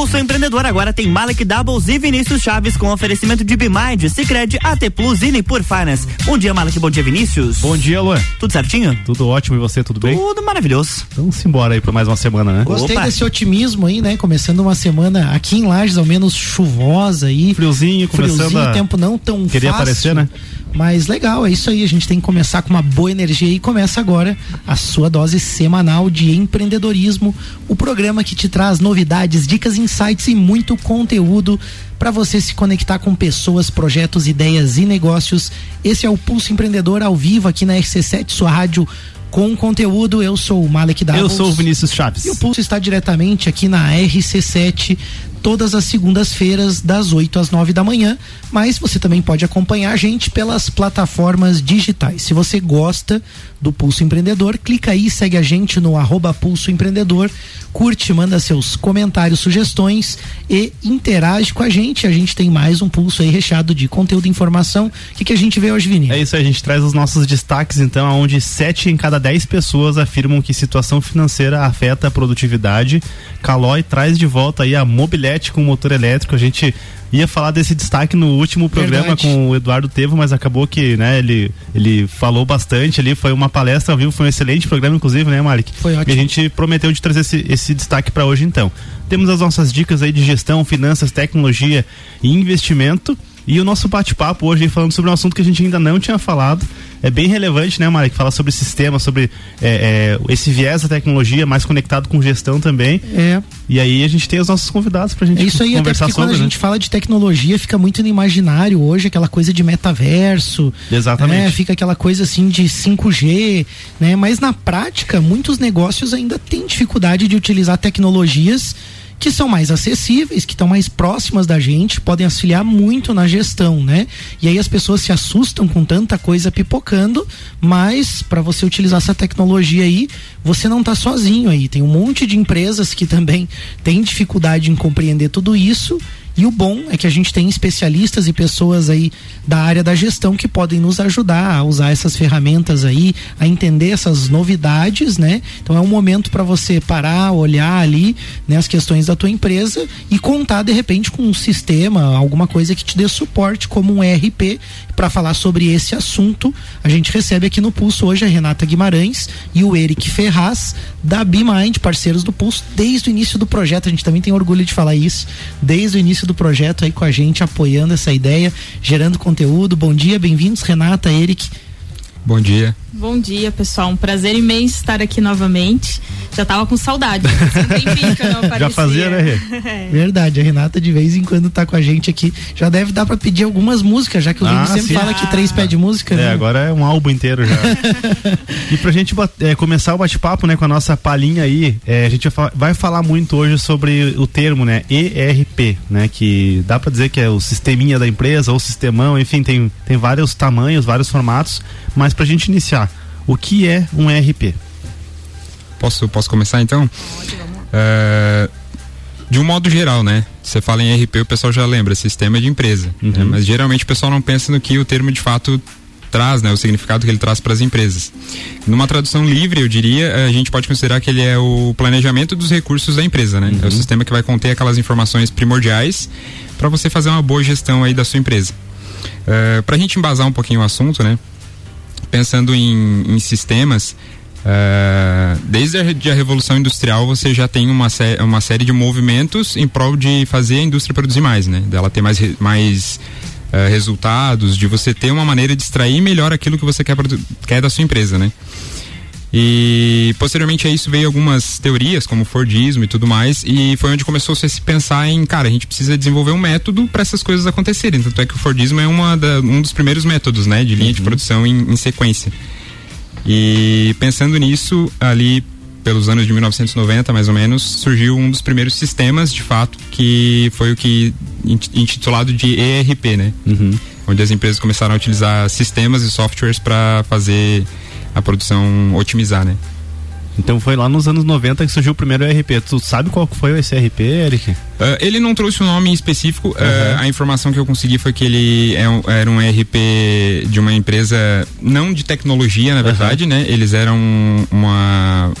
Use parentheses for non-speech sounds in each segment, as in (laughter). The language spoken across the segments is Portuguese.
Pulso Empreendedor agora tem Malek Doubles e Vinícius Chaves com oferecimento de Bimind, Cicred, AT Plus e Nipur Finance. Bom dia, Malek. Bom dia, Vinícius. Bom dia, Luan. Tudo certinho? Tudo ótimo. E você, tudo bem? Tudo maravilhoso. Então, vamos embora aí para mais uma semana, né? Gostei Opa. desse otimismo aí, né? Começando uma semana aqui em Lages, ao menos chuvosa aí. Friozinho, começando Friozinho, a... tempo não tão Queria fácil. aparecer, né? Mas legal, é isso aí. A gente tem que começar com uma boa energia e começa agora a sua dose semanal de empreendedorismo. O programa que te traz novidades, dicas, insights e muito conteúdo para você se conectar com pessoas, projetos, ideias e negócios. Esse é o Pulso Empreendedor ao vivo aqui na RC7, sua rádio com conteúdo. Eu sou o Malek Davos. Eu sou o Vinícius Chaves. E o Pulso está diretamente aqui na RC7 todas as segundas-feiras, das 8 às 9 da manhã. Mas você também pode acompanhar a gente pelas plataformas digitais. Se você gosta do Pulso Empreendedor, clica aí, segue a gente no arroba Pulso Empreendedor, curte, manda seus comentários, sugestões e interage com a gente. A gente tem mais um pulso aí recheado de conteúdo e informação. O que, que a gente vê hoje, Vini? É isso a gente traz os nossos destaques, então, onde sete em cada dez pessoas afirmam que situação financeira afeta a produtividade. Calói traz de volta aí a mobilete com motor elétrico. A gente ia falar desse destaque no último programa Verdade. com o Eduardo Tevo, mas acabou que, né, ele, ele falou bastante ali, foi uma palestra ao vivo, foi um excelente programa, inclusive, né, Malik? Foi ótimo. E a gente prometeu de trazer esse, esse destaque para hoje, então. Temos as nossas dicas aí de gestão, finanças, tecnologia e investimento. E o nosso bate-papo hoje falando sobre um assunto que a gente ainda não tinha falado. É bem relevante, né, Mari? Que fala sobre sistema, sobre é, é, esse viés da tecnologia mais conectado com gestão também. É. E aí a gente tem os nossos convidados pra gente é isso aí, conversar até sobre. Quando a gente fala de tecnologia, fica muito no imaginário hoje, aquela coisa de metaverso. Exatamente. Né? Fica aquela coisa assim de 5G, né? Mas na prática, muitos negócios ainda têm dificuldade de utilizar tecnologias que são mais acessíveis, que estão mais próximas da gente, podem auxiliar muito na gestão, né? E aí as pessoas se assustam com tanta coisa pipocando, mas para você utilizar essa tecnologia aí, você não está sozinho aí. Tem um monte de empresas que também têm dificuldade em compreender tudo isso e o bom é que a gente tem especialistas e pessoas aí da área da gestão que podem nos ajudar a usar essas ferramentas aí, a entender essas novidades, né? Então é um momento para você parar, olhar ali, né, as questões da tua empresa e contar de repente com um sistema, alguma coisa que te dê suporte como um ERP para falar sobre esse assunto. A gente recebe aqui no Pulso hoje a Renata Guimarães e o Eric Ferraz da BeMind, parceiros do Pulso desde o início do projeto. A gente também tem orgulho de falar isso, desde o início do projeto aí com a gente, apoiando essa ideia, gerando conteúdo. Bom dia, bem-vindos, Renata, Eric. Bom dia. Bom dia, pessoal. Um prazer imenso estar aqui novamente. Já tava com saudade. (laughs) Já fazia, né, (laughs) é. Verdade, a Renata de vez em quando tá com a gente aqui. Já deve dar para pedir algumas músicas, já que o ah, sempre sim. fala que três pede música. É, né? agora é um álbum inteiro já. (laughs) e pra gente é, começar o bate-papo, né, com a nossa palhinha aí, é, a gente vai falar muito hoje sobre o termo, né, ERP, né, que dá para dizer que é o sisteminha da empresa, ou sistemão, enfim, tem, tem vários tamanhos, vários formatos, mas pra gente iniciar, o que é um ERP? Posso, posso começar então? É, de um modo geral, né? Você fala em ERP, o pessoal já lembra, sistema de empresa. Uhum. Né? Mas geralmente o pessoal não pensa no que o termo de fato traz, né? O significado que ele traz para as empresas. Numa tradução livre, eu diria, a gente pode considerar que ele é o planejamento dos recursos da empresa, né? Uhum. É o uhum. sistema que vai conter aquelas informações primordiais para você fazer uma boa gestão aí da sua empresa. Uh, para a gente embasar um pouquinho o assunto, né? Pensando em, em sistemas, Uh, desde a, a, Revolução Industrial você já tem uma, sé uma série de movimentos em prol de fazer a indústria produzir mais, né? Dela ter mais, mais uh, resultados, de você ter uma maneira de extrair melhor aquilo que você quer, quer da sua empresa, né? E posteriormente a isso veio algumas teorias, como o Fordismo e tudo mais, e foi onde começou -se a se pensar em, cara, a gente precisa desenvolver um método para essas coisas acontecerem. Tanto é que o Fordismo é uma da, um dos primeiros métodos, né, de linha uhum. de produção em, em sequência. E pensando nisso, ali pelos anos de 1990, mais ou menos, surgiu um dos primeiros sistemas, de fato, que foi o que intitulado de ERP, né? Uhum. Onde as empresas começaram a utilizar sistemas e softwares para fazer a produção otimizar, né? Então foi lá nos anos 90 que surgiu o primeiro ERP. Tu sabe qual foi esse ERP, Eric? Uh, ele não trouxe um nome específico. Uhum. Uh, a informação que eu consegui foi que ele é um, era um ERP de uma empresa, não de tecnologia, na verdade, uhum. né? Eles eram uma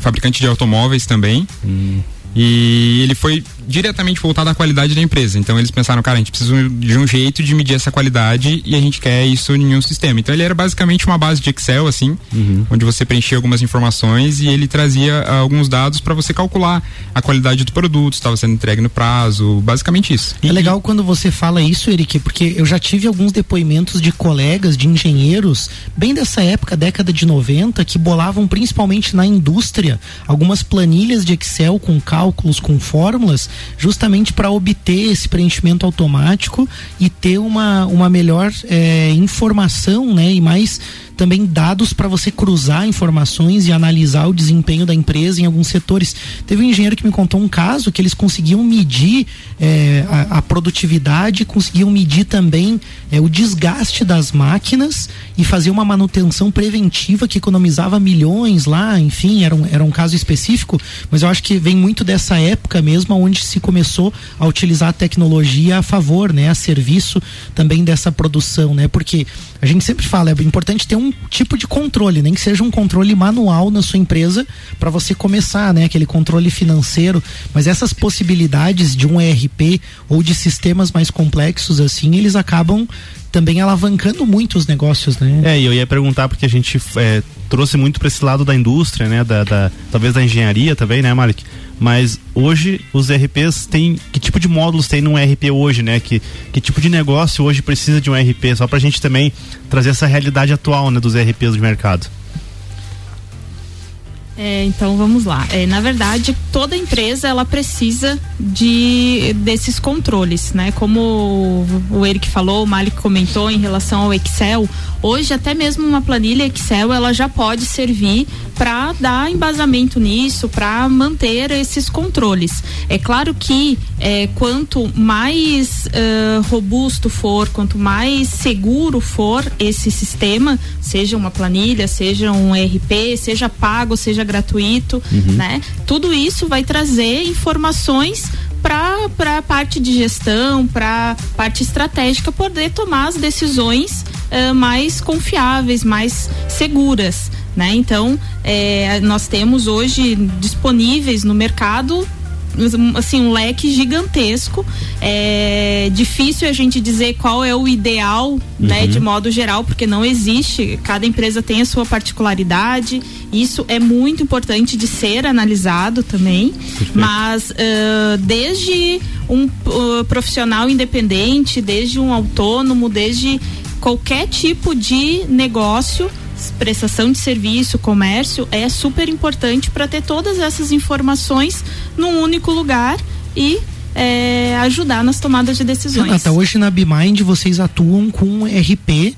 fabricante de automóveis também. Hum. E ele foi diretamente voltado à qualidade da empresa. Então eles pensaram, cara, a gente precisa de um jeito de medir essa qualidade e a gente quer isso em um sistema. Então ele era basicamente uma base de Excel, assim, uhum. onde você preenchia algumas informações e ele trazia uh, alguns dados para você calcular a qualidade do produto, estava sendo entregue no prazo, basicamente isso. É legal quando você fala isso, Eric, porque eu já tive alguns depoimentos de colegas, de engenheiros, bem dessa época, década de 90, que bolavam principalmente na indústria algumas planilhas de Excel com cálculos, com fórmulas, justamente para obter esse preenchimento automático e ter uma, uma melhor é, informação né, e mais também dados para você cruzar informações e analisar o desempenho da empresa em alguns setores. Teve um engenheiro que me contou um caso que eles conseguiam medir é, a, a, produtividade, conseguiam medir também é, o desgaste das máquinas e fazer uma manutenção preventiva que economizava milhões lá, enfim, era um, era um caso específico, mas eu acho que vem muito dessa época mesmo onde se começou a utilizar a tecnologia a favor, né, a serviço também dessa produção, né? Porque a gente sempre fala, é importante ter um tipo de controle, nem que seja um controle manual na sua empresa para você começar, né? Aquele controle financeiro, mas essas possibilidades de um ERP ou de sistemas mais complexos assim, eles acabam também alavancando muito os negócios, né? É, e eu ia perguntar porque a gente é, trouxe muito para esse lado da indústria, né? Da, da, talvez da engenharia também, né, Malik? Mas hoje os RPs têm. Que tipo de módulos tem num RP hoje, né? Que, que tipo de negócio hoje precisa de um RP? Só para a gente também trazer essa realidade atual né, dos RPs de mercado. É, então vamos lá. É, na verdade, toda empresa ela precisa de desses controles, né? Como o Eric falou, o Malik comentou em relação ao Excel. Hoje até mesmo uma planilha Excel ela já pode servir para dar embasamento nisso, para manter esses controles. É claro que é, quanto mais uh, robusto for, quanto mais seguro for esse sistema, seja uma planilha, seja um RP, seja pago, seja gratuito, uhum. né? Tudo isso vai trazer informações para a parte de gestão, para parte estratégica poder tomar as decisões uh, mais confiáveis, mais seguras. Né? Então, é, nós temos hoje disponíveis no mercado assim um leque gigantesco é difícil a gente dizer qual é o ideal uhum. né de modo geral porque não existe cada empresa tem a sua particularidade isso é muito importante de ser analisado também Perfeito. mas uh, desde um uh, profissional independente desde um autônomo desde qualquer tipo de negócio prestação de serviço, comércio, é super importante para ter todas essas informações num único lugar e é, ajudar nas tomadas de decisões. Renata, hoje na BeMind vocês atuam com RP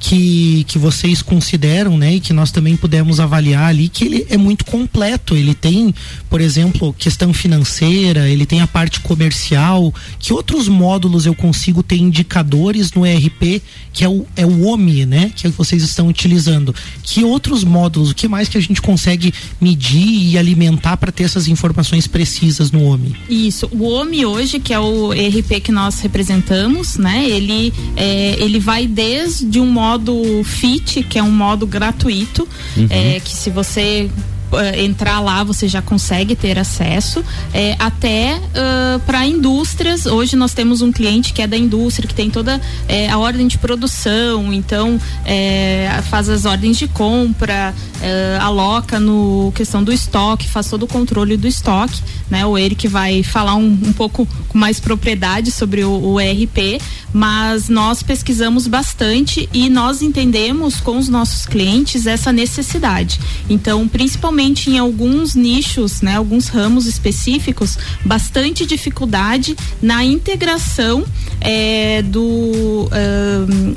que, que vocês consideram, né, e que nós também pudemos avaliar ali, que ele é muito completo. Ele tem, por exemplo, questão financeira, ele tem a parte comercial. Que outros módulos eu consigo ter indicadores no ERP, que é o, é o OMI, né, que, é que vocês estão utilizando? Que outros módulos, o que mais que a gente consegue medir e alimentar para ter essas informações precisas no OMI? Isso. O OMI hoje, que é o ERP que nós representamos, né, ele, é, ele vai desde um módulo modo Fit, que é um modo gratuito, uhum. é, que se você uh, entrar lá você já consegue ter acesso. É, até uh, para indústrias hoje nós temos um cliente que é da indústria que tem toda é, a ordem de produção então é, faz as ordens de compra aloca no questão do estoque faz todo o controle do estoque né? O Eric vai falar um, um pouco com mais propriedade sobre o, o ERP mas nós pesquisamos bastante e nós entendemos com os nossos clientes essa necessidade. Então principalmente realmente em alguns nichos, né, alguns ramos específicos, bastante dificuldade na integração é, do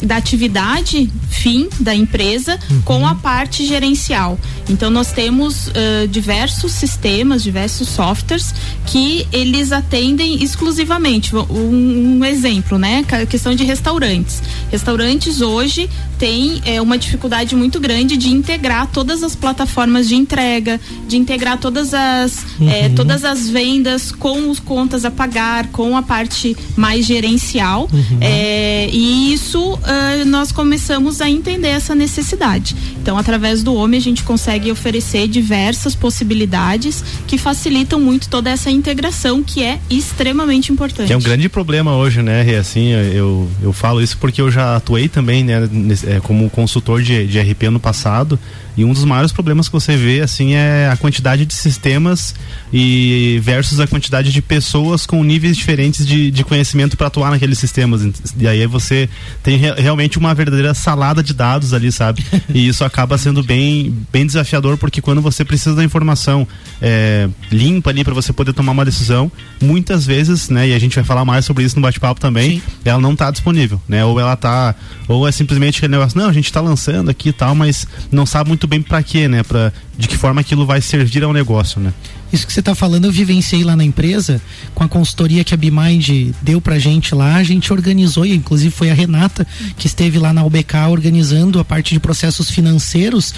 da atividade fim da empresa uhum. com a parte gerencial. Então nós temos uh, diversos sistemas, diversos softwares que eles atendem exclusivamente. Um, um exemplo, né? A questão de restaurantes. Restaurantes hoje tem é, uma dificuldade muito grande de integrar todas as plataformas de entrega, de integrar todas as, é, uhum. é, todas as vendas com os contas a pagar, com a parte mais gerencial. Uhum. É, e isso uh, nós começamos a entender essa necessidade. Então, através do homem, a gente consegue oferecer diversas possibilidades que facilitam muito toda essa integração que é extremamente importante. Que é um grande problema hoje, né, Assim, eu, eu falo isso porque eu já atuei também, né, é, como consultor de, de RP no passado e um dos maiores problemas que você vê, assim, é a quantidade de sistemas e versus a quantidade de pessoas com níveis diferentes de, de conhecimento para atuar naqueles sistemas. E aí você tem re realmente uma verdadeira salada de dados ali, sabe? E isso acaba sendo bem, bem desafiador, porque quando você precisa da informação é, limpa ali para você poder tomar uma decisão, muitas vezes, né, e a gente vai falar mais sobre isso no bate-papo também, Sim. ela não está disponível, né? Ou ela tá, ou é simplesmente negócio, não, a gente está lançando aqui e tal, mas não sabe muito bem para quê, né? Pra, de que forma aquilo vai servir ao negócio, né? Isso que você está falando, eu vivenciei lá na empresa, com a consultoria que a BeMind deu pra gente lá, a gente organizou, e inclusive foi a Renata que esteve lá na UBK organizando a parte de processos financeiros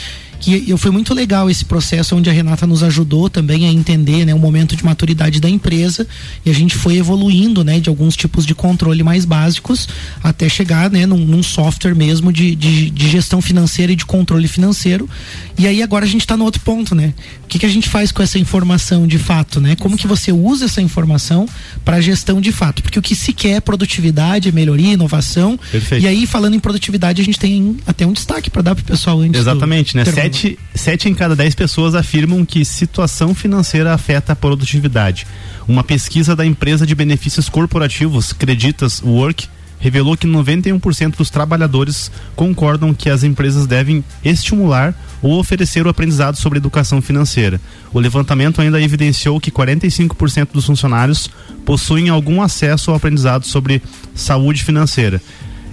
que eu, foi muito legal esse processo onde a Renata nos ajudou também a entender né, o momento de maturidade da empresa e a gente foi evoluindo né, de alguns tipos de controle mais básicos até chegar né, num, num software mesmo de, de, de, gestão financeira e de controle financeiro. E aí agora a gente está no outro ponto, né? O que, que a gente faz com essa informação de fato, né? Como que você usa essa informação para gestão de fato? Porque o que se quer é produtividade, é melhoria, inovação. Perfeito. E aí, falando em produtividade, a gente tem até um destaque para dar para o pessoal antes. Exatamente, né? Sete, sete em cada dez pessoas afirmam que situação financeira afeta a produtividade. Uma pesquisa da empresa de benefícios corporativos, Creditas Work, revelou que 91% dos trabalhadores concordam que as empresas devem estimular ou oferecer o aprendizado sobre educação financeira. O levantamento ainda evidenciou que 45% dos funcionários possuem algum acesso ao aprendizado sobre saúde financeira.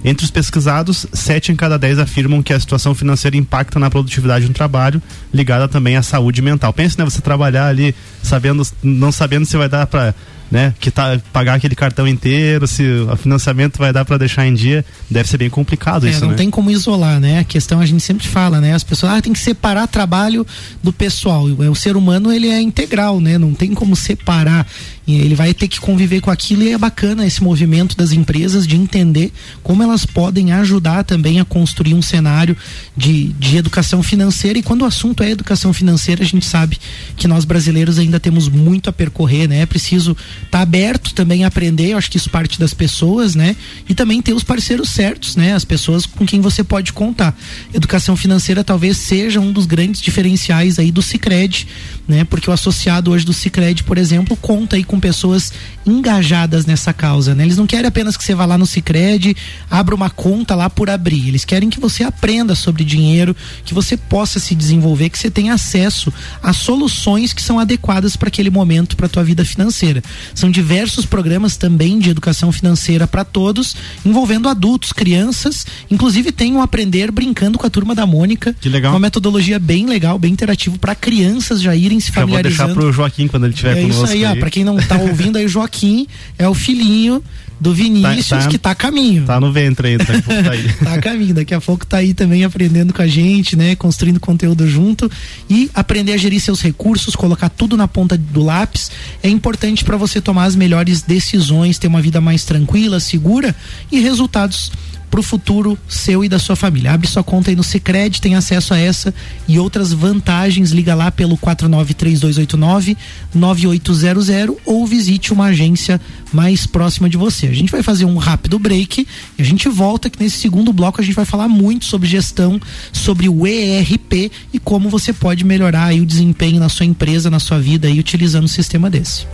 Entre os pesquisados, 7 em cada 10 afirmam que a situação financeira impacta na produtividade do trabalho, ligada também à saúde mental. Pense, né, você trabalhar ali sabendo, não sabendo se vai dar para né? Que tá pagar aquele cartão inteiro, se o financiamento vai dar para deixar em dia, deve ser bem complicado é, isso, não né? tem como isolar, né? A questão a gente sempre fala, né? As pessoas ah, tem que separar trabalho do pessoal. O ser humano ele é integral, né? Não tem como separar ele vai ter que conviver com aquilo e é bacana esse movimento das empresas de entender como elas podem ajudar também a construir um cenário de, de educação financeira. E quando o assunto é educação financeira, a gente sabe que nós brasileiros ainda temos muito a percorrer, né? É preciso tá aberto também a aprender, eu acho que isso parte das pessoas, né? E também ter os parceiros certos, né? As pessoas com quem você pode contar. Educação financeira talvez seja um dos grandes diferenciais aí do Cicred, né? Porque o associado hoje do Cicred, por exemplo, conta aí com pessoas engajadas nessa causa, né? Eles não querem apenas que você vá lá no Cicred, abra uma conta lá por abrir. Eles querem que você aprenda sobre dinheiro, que você possa se desenvolver, que você tenha acesso a soluções que são adequadas para aquele momento, para tua vida financeira. São diversos programas também de educação financeira para todos, envolvendo adultos, crianças, inclusive tem um aprender brincando com a turma da Mônica. Que legal. Uma metodologia bem legal, bem interativo para crianças já irem se familiarizando. Já vou deixar pro Joaquim quando ele estiver é conosco. É isso aí, ó, para quem não tá ouvindo aí, o Joaquim é o filhinho do Vinícius tá, tá, que tá a caminho. Tá no ventre aí, daqui a pouco tá aí. (laughs) tá a caminho, daqui a pouco tá aí também aprendendo com a gente, né? Construindo conteúdo junto e aprender a gerir seus recursos, colocar tudo na ponta do lápis é importante para você tomar as melhores decisões, ter uma vida mais tranquila, segura e resultados para o futuro seu e da sua família. Abre sua conta aí no Sicredi, tem acesso a essa e outras vantagens. Liga lá pelo 493289 9800 ou visite uma agência mais próxima de você. A gente vai fazer um rápido break e a gente volta que nesse segundo bloco a gente vai falar muito sobre gestão, sobre o ERP e como você pode melhorar o desempenho na sua empresa, na sua vida aí utilizando um sistema desse.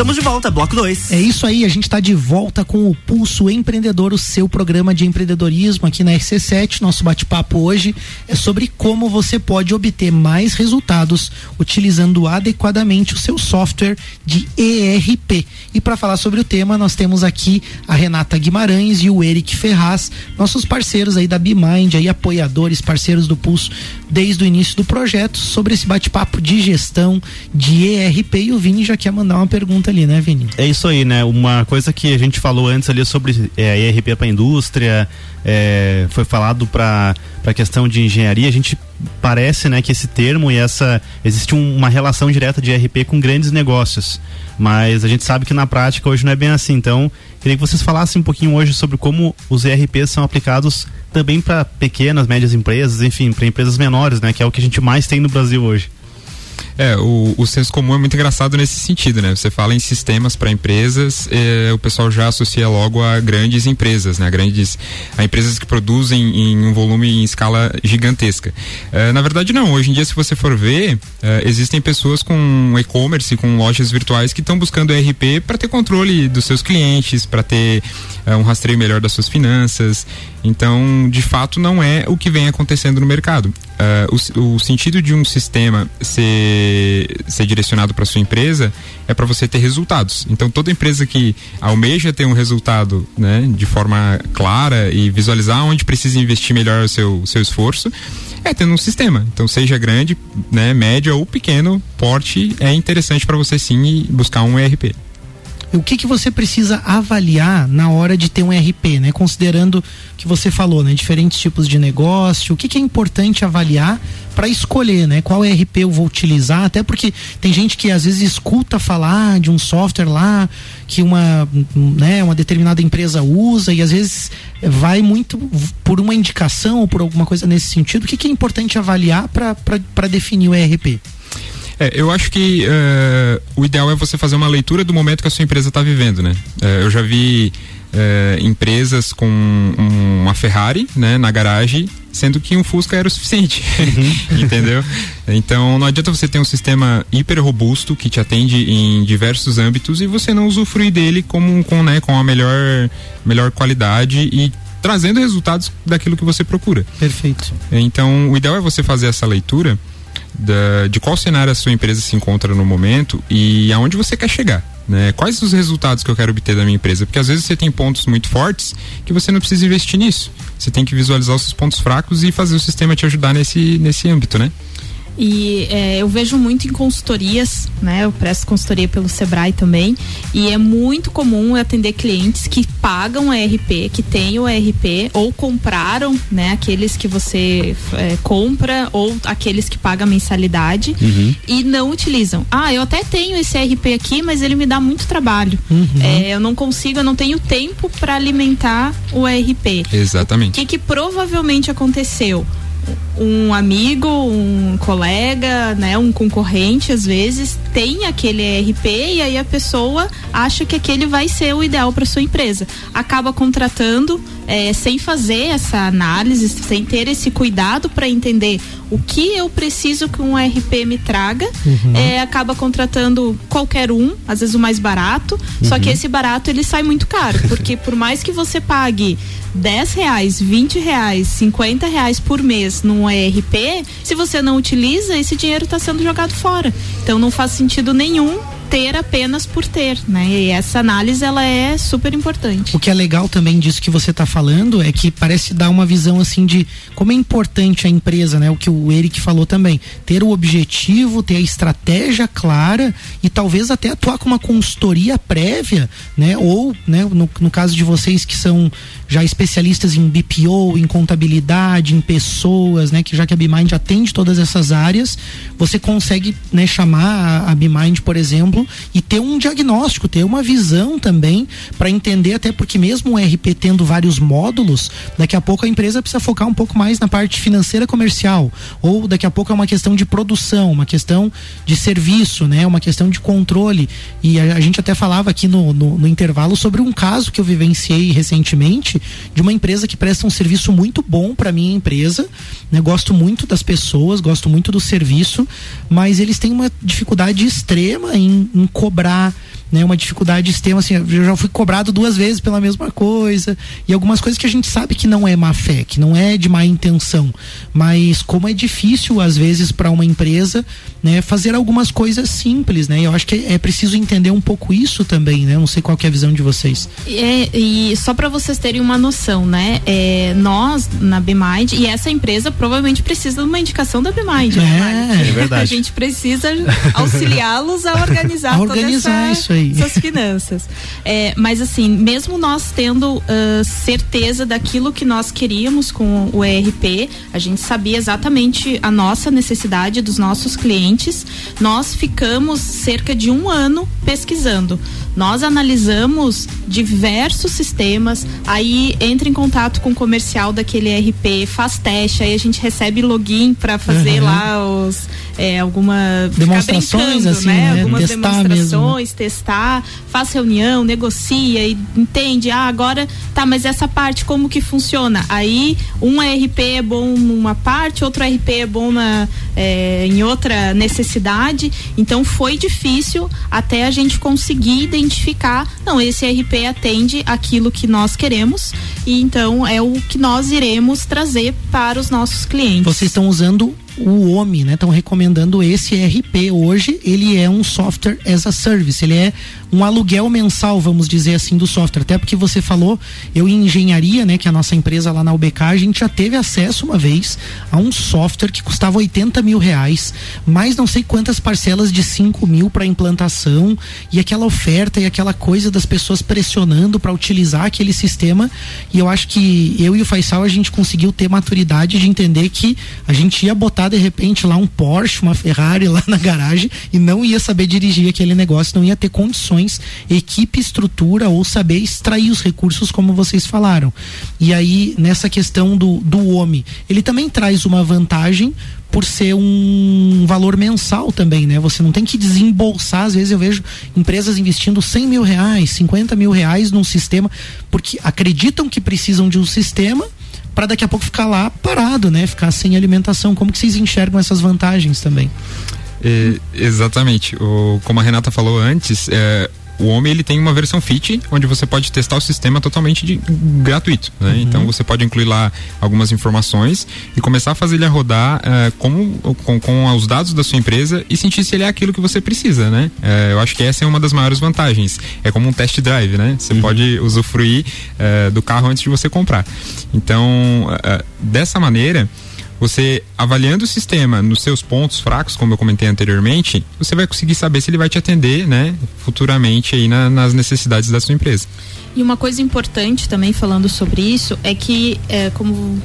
Estamos de volta, bloco 2. É isso aí, a gente está de volta com o Pulso Empreendedor, o seu programa de empreendedorismo aqui na RC7. Nosso bate-papo hoje é sobre como você pode obter mais resultados utilizando adequadamente o seu software de ERP. E para falar sobre o tema, nós temos aqui a Renata Guimarães e o Eric Ferraz, nossos parceiros aí da BeMind, aí apoiadores, parceiros do Pulso desde o início do projeto, sobre esse bate-papo de gestão de ERP. E o Vini já quer mandar uma pergunta ponta ali, né, Vini? É isso aí, né? Uma coisa que a gente falou antes ali sobre é, ERP para indústria, é, foi falado para a questão de engenharia, a gente parece né, que esse termo e essa. existe um, uma relação direta de ERP com grandes negócios. Mas a gente sabe que na prática hoje não é bem assim. Então, queria que vocês falassem um pouquinho hoje sobre como os ERPs são aplicados também para pequenas, médias empresas, enfim, para empresas menores, né? Que é o que a gente mais tem no Brasil hoje. É, o, o senso comum é muito engraçado nesse sentido, né? Você fala em sistemas para empresas, eh, o pessoal já associa logo a grandes empresas, né? A grandes, a empresas que produzem em um volume em escala gigantesca. Eh, na verdade, não. Hoje em dia, se você for ver, eh, existem pessoas com e-commerce, com lojas virtuais que estão buscando ERP para ter controle dos seus clientes, para ter um rastreio melhor das suas finanças. Então, de fato, não é o que vem acontecendo no mercado. Uh, o, o, sentido de um sistema ser, ser direcionado para sua empresa é para você ter resultados. Então, toda empresa que almeja ter um resultado né, de forma clara e visualizar onde precisa investir melhor o seu, seu esforço, é tendo um sistema. Então, seja grande, né, médio ou pequeno, porte, é interessante para você sim buscar um ERP o que, que você precisa avaliar na hora de ter um RP, né? Considerando que você falou, né? Diferentes tipos de negócio, o que, que é importante avaliar para escolher, né? Qual RP eu vou utilizar, até porque tem gente que às vezes escuta falar de um software lá que uma, né, uma determinada empresa usa e às vezes vai muito por uma indicação ou por alguma coisa nesse sentido. O que, que é importante avaliar para definir o ERP? É, eu acho que uh, o ideal é você fazer uma leitura do momento que a sua empresa está vivendo, né? Uh, eu já vi uh, empresas com um, uma Ferrari, né, na garagem, sendo que um Fusca era o suficiente, uhum. (laughs) entendeu? Então não adianta você ter um sistema hiper robusto que te atende em diversos âmbitos e você não usufruir dele como com, né, com a melhor, melhor qualidade e trazendo resultados daquilo que você procura. Perfeito. Então o ideal é você fazer essa leitura da, de qual cenário a sua empresa se encontra no momento e aonde você quer chegar. Né? Quais os resultados que eu quero obter da minha empresa? Porque às vezes você tem pontos muito fortes que você não precisa investir nisso. Você tem que visualizar os seus pontos fracos e fazer o sistema te ajudar nesse, nesse âmbito, né? E é, eu vejo muito em consultorias, né? Eu presto consultoria pelo Sebrae também. E é muito comum atender clientes que pagam ERP, que têm o ERP, ou compraram, né? Aqueles que você é, compra, ou aqueles que pagam mensalidade uhum. e não utilizam. Ah, eu até tenho esse ERP aqui, mas ele me dá muito trabalho. Uhum. É, eu não consigo, eu não tenho tempo para alimentar o ERP. Exatamente. O que, que provavelmente aconteceu? Um amigo, um colega, né, um concorrente às vezes tem aquele ERP e aí a pessoa acha que aquele vai ser o ideal para sua empresa. Acaba contratando é, sem fazer essa análise, sem ter esse cuidado para entender o que eu preciso que um ERP me traga, uhum. é, acaba contratando qualquer um, às vezes o mais barato, uhum. só que uhum. esse barato ele sai muito caro, porque por mais que você pague 10 reais, 20 reais, 50 reais por mês num ERP, se você não utiliza, esse dinheiro está sendo jogado fora. Então não faz sentido nenhum ter apenas por ter, né? E essa análise ela é super importante. O que é legal também disso que você está falando é que parece dar uma visão assim de como é importante a empresa, né? O que o Eric falou também, ter o objetivo, ter a estratégia clara e talvez até atuar com uma consultoria prévia, né? Ou, né, no, no caso de vocês que são já especialistas em BPO, em contabilidade, em pessoas, né? Que já que a BMind atende todas essas áreas, você consegue, né, chamar a, a BMind, por exemplo, e ter um diagnóstico, ter uma visão também para entender até porque mesmo o RP tendo vários módulos, daqui a pouco a empresa precisa focar um pouco mais na parte financeira comercial ou daqui a pouco é uma questão de produção, uma questão de serviço, né, uma questão de controle e a, a gente até falava aqui no, no, no intervalo sobre um caso que eu vivenciei recentemente de uma empresa que presta um serviço muito bom para minha empresa, né, gosto muito das pessoas, gosto muito do serviço, mas eles têm uma dificuldade extrema em em cobrar né, uma dificuldade extrema, assim, eu já fui cobrado duas vezes pela mesma coisa, e algumas coisas que a gente sabe que não é má fé, que não é de má intenção, mas como é difícil às vezes para uma empresa, né, fazer algumas coisas simples, né? Eu acho que é, preciso entender um pouco isso também, né? Não sei qual é a visão de vocês. É, e só para vocês terem uma noção, né? É, nós na Bmind e essa empresa provavelmente precisa de uma indicação da Bmind, né, é, né? É verdade. A gente precisa auxiliá-los a organizar, a organizar essa, isso aí aí. (laughs) Suas finanças. É, mas assim, mesmo nós tendo uh, certeza daquilo que nós queríamos com o ERP, a gente sabia exatamente a nossa necessidade dos nossos clientes. Nós ficamos cerca de um ano pesquisando. Nós analisamos diversos sistemas, aí entra em contato com o comercial daquele ERP, faz teste, aí a gente recebe login para fazer uhum. lá os é, alguma demonstrações assim, né? né? Algumas testar demonstrações, mesmo. testar, faz reunião, negocia e entende, ah, agora tá, mas essa parte como que funciona? Aí um ERP é bom numa parte, outro ERP é bom na, é, em outra necessidade. Então foi difícil até a gente conseguir identificar, não, esse ERP atende aquilo que nós queremos e então é o que nós iremos trazer para os nossos clientes. Vocês estão usando o OMI, né? Estão recomendando esse ERP. Hoje ele é um software as a service, ele é um aluguel mensal, vamos dizer assim, do software. Até porque você falou, eu em engenharia, né, que é a nossa empresa lá na UBK, a gente já teve acesso uma vez a um software que custava 80 mil reais, mais não sei quantas parcelas de 5 mil para implantação e aquela oferta e aquela coisa das pessoas pressionando para utilizar aquele sistema. E eu acho que eu e o Faisal a gente conseguiu ter maturidade de entender que a gente ia botar de repente lá um Porsche, uma Ferrari lá na garagem e não ia saber dirigir aquele negócio, não ia ter condições, equipe, estrutura ou saber extrair os recursos como vocês falaram. E aí nessa questão do do homem, ele também traz uma vantagem por ser um valor mensal também, né? Você não tem que desembolsar, às vezes eu vejo empresas investindo 100 mil reais, 50 mil reais num sistema, porque acreditam que precisam de um sistema para daqui a pouco ficar lá parado, né? Ficar sem alimentação. Como que vocês enxergam essas vantagens também? É, exatamente. O, como a Renata falou antes, é, o Homem ele tem uma versão Fit onde você pode testar o sistema totalmente de, gratuito. Né? Uhum. Então você pode incluir lá algumas informações e começar a fazer ele rodar uh, com, com, com, os dados da sua empresa e sentir se ele é aquilo que você precisa. Né? Uh, eu acho que essa é uma das maiores vantagens. É como um test drive, né? Você uhum. pode usufruir uh, do carro antes de você comprar. Então, dessa maneira você avaliando o sistema nos seus pontos fracos, como eu comentei anteriormente, você vai conseguir saber se ele vai te atender, né, futuramente aí na, nas necessidades da sua empresa. E uma coisa importante também falando sobre isso é que, é, como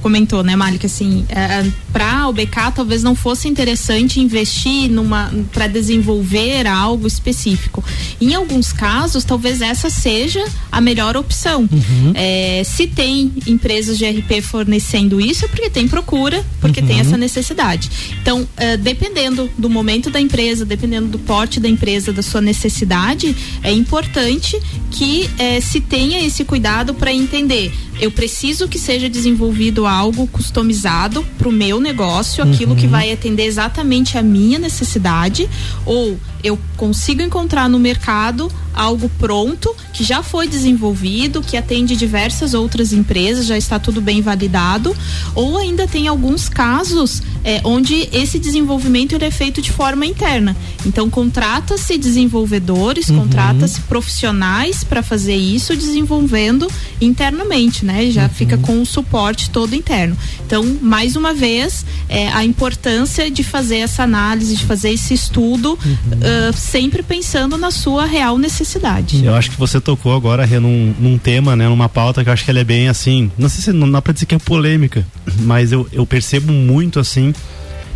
comentou, né, Malik, assim, é, para o BK talvez não fosse interessante investir numa para desenvolver algo específico. Em alguns casos, talvez essa seja a melhor opção. Uhum. É, se tem empresas de RP fornecendo isso, é porque tem procura, porque uhum. tem essa necessidade. Então, é, dependendo do momento da empresa, dependendo do porte da empresa, da sua necessidade, é importante que é, se tenha esse cuidado para entender. Eu preciso que seja desenvolvido algo customizado para o meu negócio, aquilo uhum. que vai atender exatamente a minha necessidade, ou eu consigo encontrar no mercado algo pronto, que já foi desenvolvido, que atende diversas outras empresas, já está tudo bem validado, ou ainda tem alguns casos é, onde esse desenvolvimento é feito de forma interna. Então contrata-se desenvolvedores, uhum. contrata-se profissionais para fazer isso, desenvolvendo internamente, né? Já uhum. fica com o suporte todo interno. Então, mais uma vez, é, a importância de fazer essa análise, de fazer esse estudo, uhum. uh, sempre pensando na sua real necessidade. Eu acho que você tocou agora, Rê, num, num tema, né? Numa pauta que eu acho que ela é bem assim, não sei se não dá pra dizer que é polêmica, mas eu, eu percebo muito assim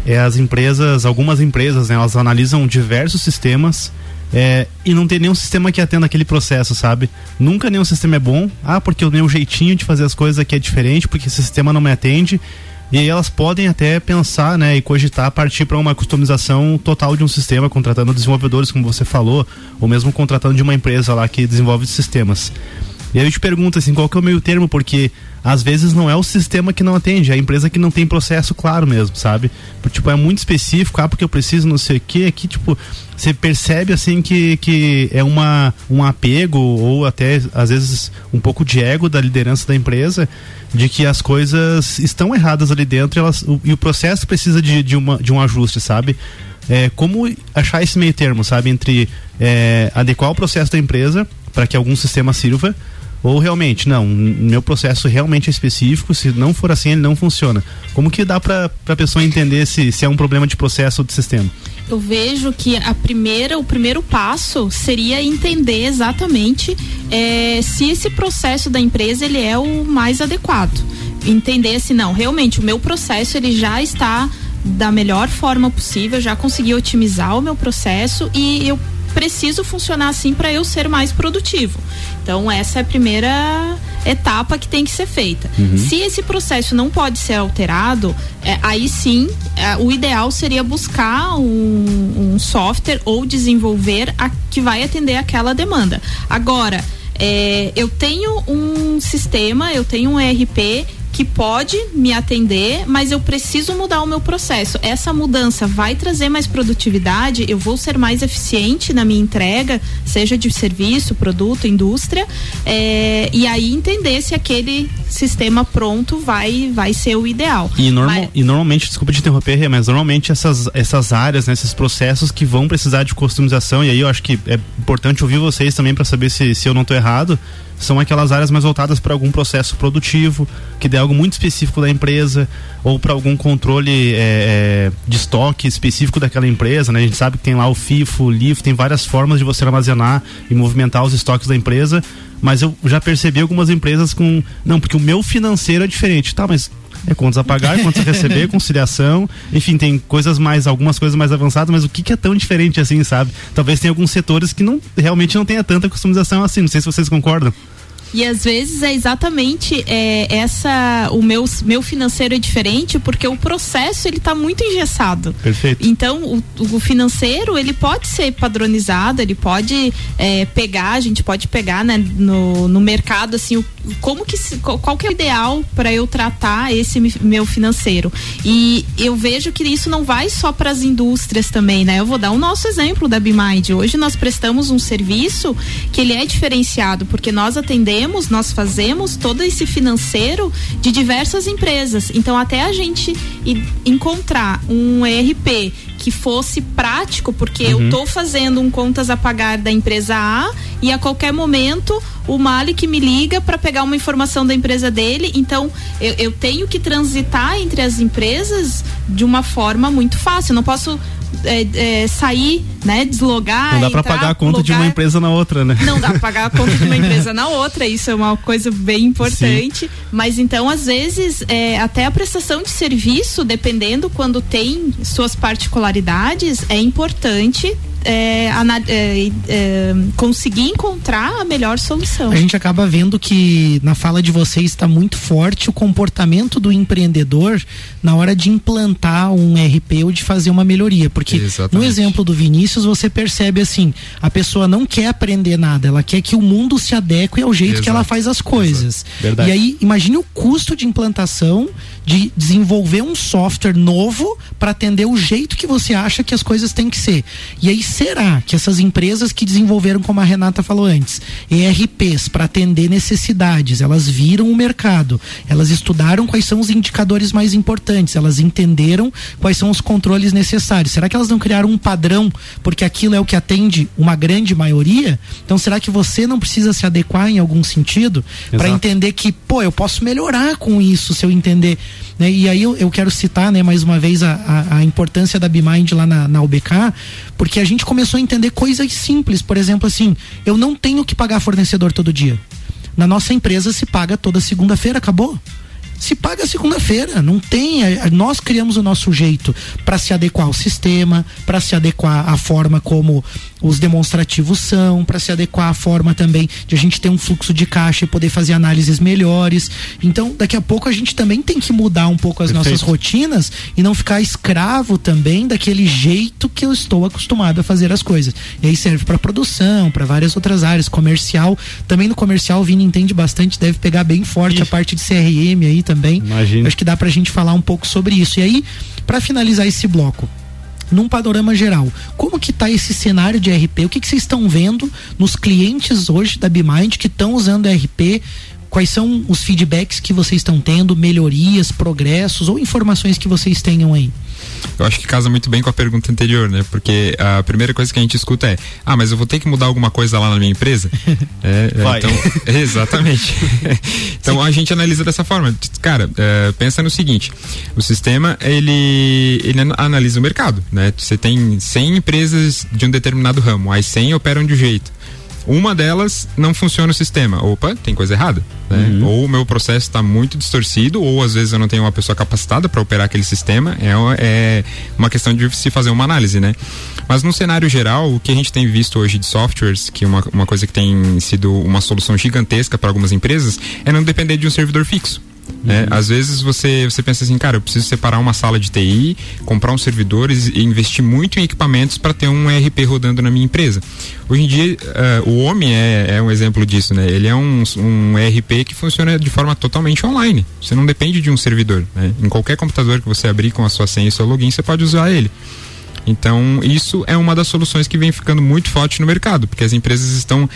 é, as empresas, algumas empresas, né, elas analisam diversos sistemas é, e não tem nenhum sistema que atenda aquele processo, sabe? Nunca nenhum sistema é bom. Ah, porque o meu jeitinho de fazer as coisas aqui é diferente, porque esse sistema não me atende. E elas podem até pensar, né, e cogitar partir para uma customização total de um sistema, contratando desenvolvedores, como você falou, ou mesmo contratando de uma empresa lá que desenvolve sistemas. E aí eu te pergunto assim, qual que é o meio termo? Porque às vezes não é o sistema que não atende, é a empresa que não tem processo claro mesmo, sabe? Tipo, é muito específico, ah, porque eu preciso não sei o que, aqui, tipo, você percebe assim que, que é uma, um apego ou até às vezes um pouco de ego da liderança da empresa de que as coisas estão erradas ali dentro elas, o, e o processo precisa de, de, uma, de um ajuste, sabe? É, como achar esse meio termo, sabe? Entre é, adequar o processo da empresa para que algum sistema sirva ou realmente, não, meu processo realmente é específico, se não for assim, ele não funciona. Como que dá para a pessoa entender se, se é um problema de processo ou de sistema? eu vejo que a primeira, o primeiro passo seria entender exatamente é, se esse processo da empresa ele é o mais adequado. Entender se não, realmente o meu processo ele já está da melhor forma possível, já consegui otimizar o meu processo e eu preciso funcionar assim para eu ser mais produtivo. Então essa é a primeira etapa que tem que ser feita. Uhum. Se esse processo não pode ser alterado, é, aí sim é, o ideal seria buscar um, um, software ou desenvolver a que vai atender aquela demanda. Agora, é, eu tenho um sistema, eu tenho um ERP que pode me atender, mas eu preciso mudar o meu processo. Essa mudança vai trazer mais produtividade, eu vou ser mais eficiente na minha entrega, seja de serviço, produto, indústria, é, e aí entender se aquele sistema pronto vai, vai ser o ideal. E, normal, mas... e normalmente, desculpa te interromper, mas normalmente essas, essas áreas, né, esses processos que vão precisar de customização, e aí eu acho que é importante ouvir vocês também para saber se, se eu não estou errado são aquelas áreas mais voltadas para algum processo produtivo, que dê algo muito específico da empresa, ou para algum controle é, é, de estoque específico daquela empresa. Né? A gente sabe que tem lá o FIFO, o LIFO, tem várias formas de você armazenar e movimentar os estoques da empresa, mas eu já percebi algumas empresas com. Não, porque o meu financeiro é diferente. Tá, mas é contas a pagar, contas a receber, (laughs) conciliação, enfim, tem coisas mais, algumas coisas mais avançadas, mas o que, que, é tão diferente assim, sabe? Talvez tenha alguns setores que não realmente não tenha tanta customização assim, não sei se vocês concordam. E às vezes é exatamente é, essa o meu, meu financeiro é diferente porque o processo ele está muito engessado. Perfeito. Então o, o, financeiro ele pode ser padronizado, ele pode é, pegar, a gente pode pegar né, no, no mercado assim o, como que qual que é o ideal para eu tratar esse meu financeiro. E eu vejo que isso não vai só para as indústrias também, né? Eu vou dar o nosso exemplo da Bimind. Hoje nós prestamos um serviço que ele é diferenciado porque nós atendemos nós fazemos todo esse financeiro de diversas empresas. Então, até a gente encontrar um ERP que fosse prático, porque uhum. eu estou fazendo um contas a pagar da empresa A e a qualquer momento o Malik me liga para pegar uma informação da empresa dele. Então, eu, eu, tenho que transitar entre as empresas de uma forma muito fácil. Eu não posso é, é, sair, né, deslogar. Não dá para pagar a conta de uma empresa na outra, né? Não dá para pagar a conta de uma (laughs) empresa na outra. Isso é uma coisa bem importante. Sim. Mas então, às vezes, é, até a prestação de serviço, dependendo quando tem suas particularidades, é importante é, é, é, conseguir encontrar a melhor solução. A gente acaba vendo que na fala de vocês está muito forte o comportamento do empreendedor na hora de implantar um RP ou de fazer uma melhoria. Porque Exatamente. no exemplo do Vinícius, você percebe assim: a pessoa não quer aprender nada, ela quer que o mundo se adeque ao jeito Exato. que ela faz as coisas. E aí, imagine o custo de implantação de desenvolver um software novo para atender o jeito que você acha que as coisas têm que ser. E aí será que essas empresas que desenvolveram, como a Renata falou antes, ERPs para atender necessidades, elas viram o mercado, elas estudaram quais são os indicadores mais importantes, elas entenderam quais são os controles necessários. Será que elas não criaram um padrão porque aquilo é o que atende uma grande maioria? Então será que você não precisa se adequar em algum sentido para entender que, pô, eu posso melhorar com isso se eu entender né? E aí eu, eu quero citar né, mais uma vez a, a, a importância da BeMind lá na, na UBK, porque a gente começou a entender coisas simples. Por exemplo, assim, eu não tenho que pagar fornecedor todo dia. Na nossa empresa se paga toda segunda-feira, acabou se paga segunda-feira. Não tem. Nós criamos o nosso jeito para se adequar ao sistema, para se adequar à forma como os demonstrativos são, para se adequar à forma também de a gente ter um fluxo de caixa e poder fazer análises melhores. Então, daqui a pouco a gente também tem que mudar um pouco as Perfeito. nossas rotinas e não ficar escravo também daquele jeito que eu estou acostumado a fazer as coisas. E aí serve para produção, para várias outras áreas, comercial. Também no comercial o Vini entende bastante, deve pegar bem forte Ixi. a parte de CRM aí também. Imagina. Acho que dá pra gente falar um pouco sobre isso. E aí, para finalizar esse bloco, num panorama geral, como que está esse cenário de RP? O que, que vocês estão vendo nos clientes hoje da BeMind que estão usando RP? quais são os feedbacks que vocês estão tendo, melhorias, progressos ou informações que vocês tenham aí? Eu acho que casa muito bem com a pergunta anterior, né? Porque a primeira coisa que a gente escuta é: ah, mas eu vou ter que mudar alguma coisa lá na minha empresa? (laughs) é, é Vai. Então, (laughs) exatamente. (laughs) então a gente analisa dessa forma. Cara, é, pensa no seguinte: o sistema ele, ele analisa o mercado, né? Você tem 100 empresas de um determinado ramo, as 100 operam de um jeito uma delas não funciona o sistema. Opa, tem coisa errada. Né? Uhum. Ou o meu processo está muito distorcido, ou às vezes eu não tenho uma pessoa capacitada para operar aquele sistema. É, é uma questão de se fazer uma análise, né? Mas no cenário geral, o que a gente tem visto hoje de softwares, que uma, uma coisa que tem sido uma solução gigantesca para algumas empresas, é não depender de um servidor fixo. Né? Uhum. Às vezes você, você pensa assim, cara, eu preciso separar uma sala de TI, comprar uns servidores e investir muito em equipamentos para ter um ERP rodando na minha empresa. Hoje em dia, uh, o OMI é, é, um exemplo disso, né? Ele é um, um ERP que funciona de forma totalmente online. Você não depende de um servidor. Né? Em qualquer computador que você abrir com a sua senha e seu login, você pode usar ele. Então, isso é uma das soluções que vem ficando muito forte no mercado, porque as empresas estão uh,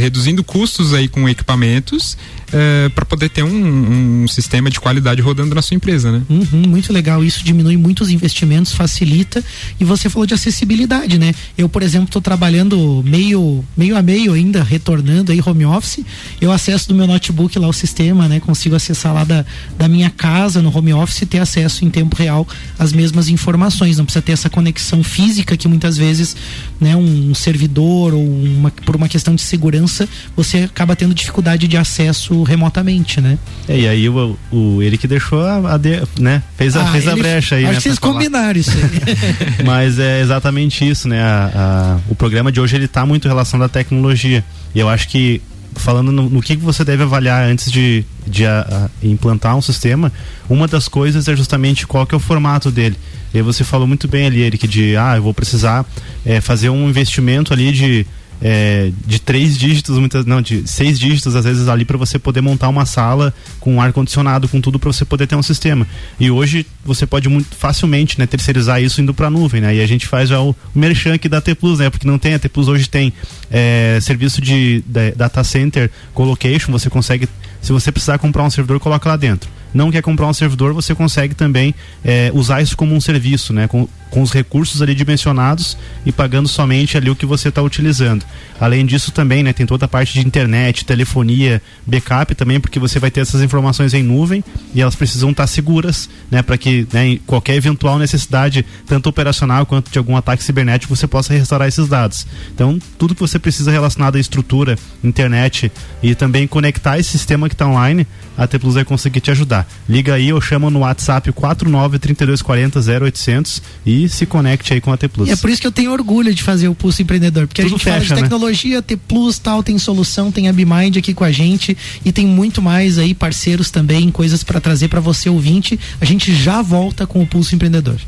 reduzindo custos aí com equipamentos uh, para poder ter um, um, sistema de qualidade rodando na sua empresa, né? Uhum, muito legal. Isso diminui muitos investimentos, facilita. E você falou de acessibilidade, né? Eu, por exemplo, estou trabalhando meio, meio a meio ainda, retornando aí home office. Eu acesso do meu notebook lá o sistema, né? Consigo acessar lá da, da minha casa no home office e ter acesso em tempo real às mesmas informações. Não precisa ter essa conexão física que muitas vezes, né, um servidor ou uma, por uma questão de segurança, você acaba tendo dificuldade de acesso remotamente, né? É, e aí o, o ele que deixou a, a de, né, fez a, ah, fez a brecha aí, acho né? que vocês combinaram isso aí. (laughs) Mas é exatamente isso, né? A, a, o programa de hoje ele tá muito relacionado à tecnologia. E eu acho que falando no, no, que você deve avaliar antes de, de a, a implantar um sistema, uma das coisas é justamente qual que é o formato dele. E você falou muito bem ali, Eric, de ah, eu vou precisar é, fazer um investimento ali de é, de três dígitos, muitas não, de seis dígitos às vezes ali para você poder montar uma sala com ar condicionado, com tudo para você poder ter um sistema. E hoje você pode muito facilmente, né, terceirizar isso indo para nuvem, né? E a gente faz já o, o merchan aqui da T Plus, né? Porque não tem a T Plus hoje tem é, serviço de, de data center, colocation, você consegue se você precisar comprar um servidor, coloca lá dentro. Não quer comprar um servidor, você consegue também é, usar isso como um serviço, né? Com, com os recursos ali dimensionados e pagando somente ali o que você está utilizando. Além disso também, né, tem toda a parte de internet, telefonia, backup também, porque você vai ter essas informações em nuvem e elas precisam estar tá seguras, né, para que né, qualquer eventual necessidade, tanto operacional quanto de algum ataque cibernético, você possa restaurar esses dados. Então, tudo que você precisa relacionado à estrutura, internet e também conectar esse sistema que está online, a T Plus vai conseguir te ajudar. Liga aí ou chama no WhatsApp 49 3240 0800 e se conecte aí com a T Plus. E é por isso que eu tenho orgulho de fazer o Pulso Empreendedor, porque Tudo a gente fecha, fala de né? tecnologia, né? T Plus tal, tem solução, tem a BMind aqui com a gente e tem muito mais aí, parceiros também, coisas para trazer para você ouvinte. A gente já volta com o Pulso Empreendedor.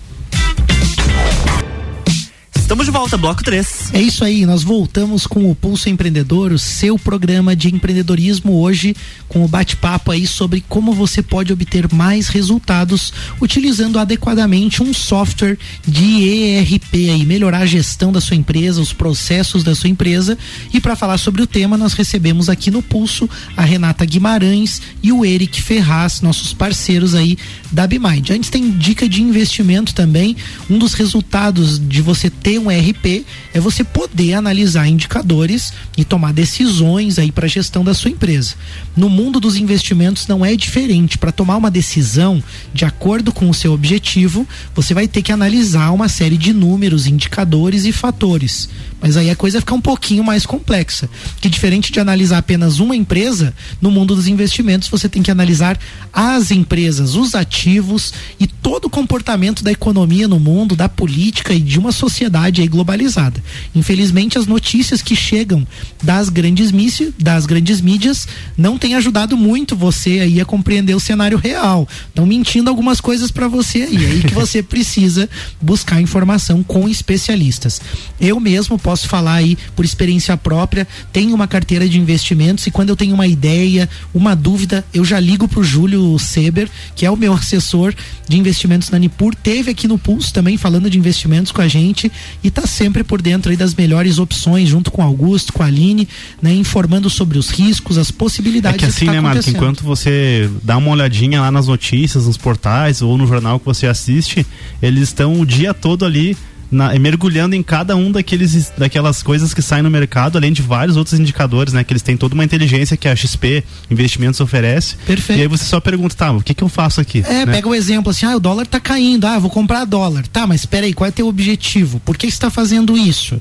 Estamos de volta, bloco 3. É isso aí, nós voltamos com o Pulso Empreendedor, o seu programa de empreendedorismo hoje, com o bate-papo aí sobre como você pode obter mais resultados utilizando adequadamente um software de ERP aí, melhorar a gestão da sua empresa, os processos da sua empresa. E para falar sobre o tema, nós recebemos aqui no Pulso a Renata Guimarães e o Eric Ferraz, nossos parceiros aí da BMind. Antes tem dica de investimento também. Um dos resultados de você ter um ERP é você poder analisar indicadores e tomar decisões aí para a gestão da sua empresa. No mundo dos investimentos não é diferente. Para tomar uma decisão de acordo com o seu objetivo, você vai ter que analisar uma série de números, indicadores e fatores. Mas aí a coisa fica um pouquinho mais complexa. Que diferente de analisar apenas uma empresa, no mundo dos investimentos você tem que analisar as empresas, os ativos e todo o comportamento da economia no mundo, da política e de uma sociedade aí globalizada. Infelizmente as notícias que chegam das grandes mídias, das grandes mídias não têm ajudado muito você aí a compreender o cenário real. Estão mentindo algumas coisas para você aí, aí que você (laughs) precisa buscar informação com especialistas. Eu mesmo posso posso falar aí por experiência própria, tenho uma carteira de investimentos e quando eu tenho uma ideia, uma dúvida, eu já ligo pro Júlio Seber, que é o meu (laughs) assessor de investimentos na Nipur, teve aqui no Pulso também falando de investimentos com a gente e tá sempre por dentro aí das melhores opções, junto com o Augusto, com a Aline, né, informando sobre os riscos, as possibilidades. É que assim, que tá né, Marco, enquanto você dá uma olhadinha lá nas notícias, nos portais ou no jornal que você assiste, eles estão o dia todo ali na, mergulhando em cada um daqueles, daquelas coisas que saem no mercado, além de vários outros indicadores, né? Que eles têm toda uma inteligência que a XP Investimentos oferece. Perfeito. E aí você só pergunta, tá, o que que eu faço aqui? É, né? pega o um exemplo assim, ah, o dólar tá caindo, ah, vou comprar dólar. Tá, mas espera aí, qual é teu objetivo? Por que você está fazendo isso?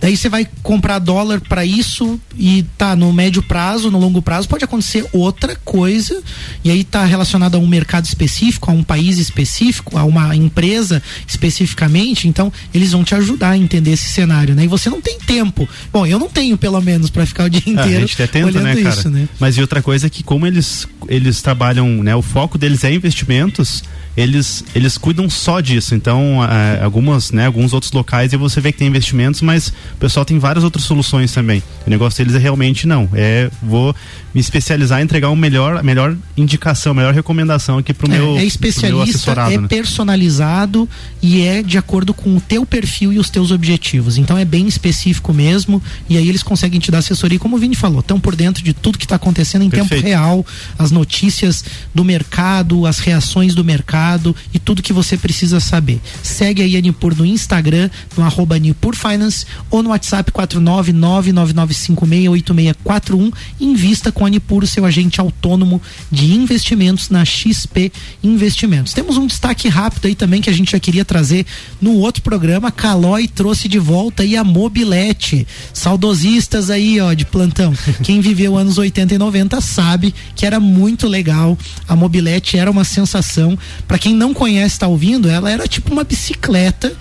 Daí você vai comprar dólar para isso e tá no médio prazo, no longo prazo pode acontecer outra coisa e aí tá relacionado a um mercado específico, a um país específico, a uma empresa especificamente, então eles vão te ajudar a entender esse cenário, né? E você não tem tempo. Bom, eu não tenho pelo menos para ficar o dia inteiro (laughs) é, a gente tenta, olhando né, cara? isso, né? Mas e outra coisa é que como eles eles trabalham, né, o foco deles é investimentos, eles, eles cuidam só disso. Então, é, algumas, né, alguns outros locais e você vê que tem investimentos, mas o pessoal tem várias outras soluções também. O negócio deles é realmente não. É vou me especializar e entregar uma melhor, melhor indicação, melhor recomendação aqui pro é, meu É especialista, meu é né? personalizado e é de acordo com o teu perfil e os teus objetivos. Então é bem específico mesmo e aí eles conseguem te dar assessoria, como o Vini falou, estão por dentro de tudo que está acontecendo em Perfeito. tempo real, as notícias do mercado, as reações do mercado mercado e tudo que você precisa saber. Segue aí a Nipur no Instagram, no arroba Nipur Finance ou no WhatsApp 49999568641. Invista com a Nipur, seu agente autônomo de investimentos na XP Investimentos. Temos um destaque rápido aí também que a gente já queria trazer no outro programa. Calói trouxe de volta aí a mobilete. Saudosistas aí, ó, de plantão. Quem viveu anos 80 e 90 sabe que era muito legal. A mobilete era uma sensação para quem não conhece, está ouvindo, ela era tipo uma bicicleta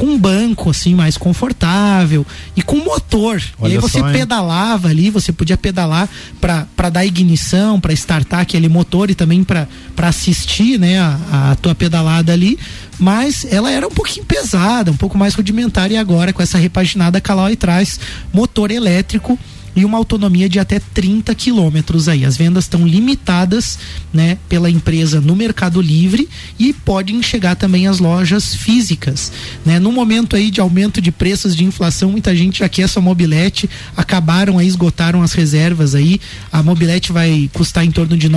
com um banco assim mais confortável e com motor. Olha e aí você só, pedalava ali, você podia pedalar para dar ignição, para startar aquele motor e também para assistir, né, a, a tua pedalada ali. Mas ela era um pouquinho pesada, um pouco mais rudimentar e agora com essa repaginada Caloi traz motor elétrico e uma autonomia de até 30 quilômetros aí. As vendas estão limitadas, né, pela empresa no Mercado Livre e podem chegar também às lojas físicas, né? No momento aí de aumento de preços de inflação, muita gente já quer essa mobilete, acabaram aí, esgotaram as reservas aí. A mobilete vai custar em torno de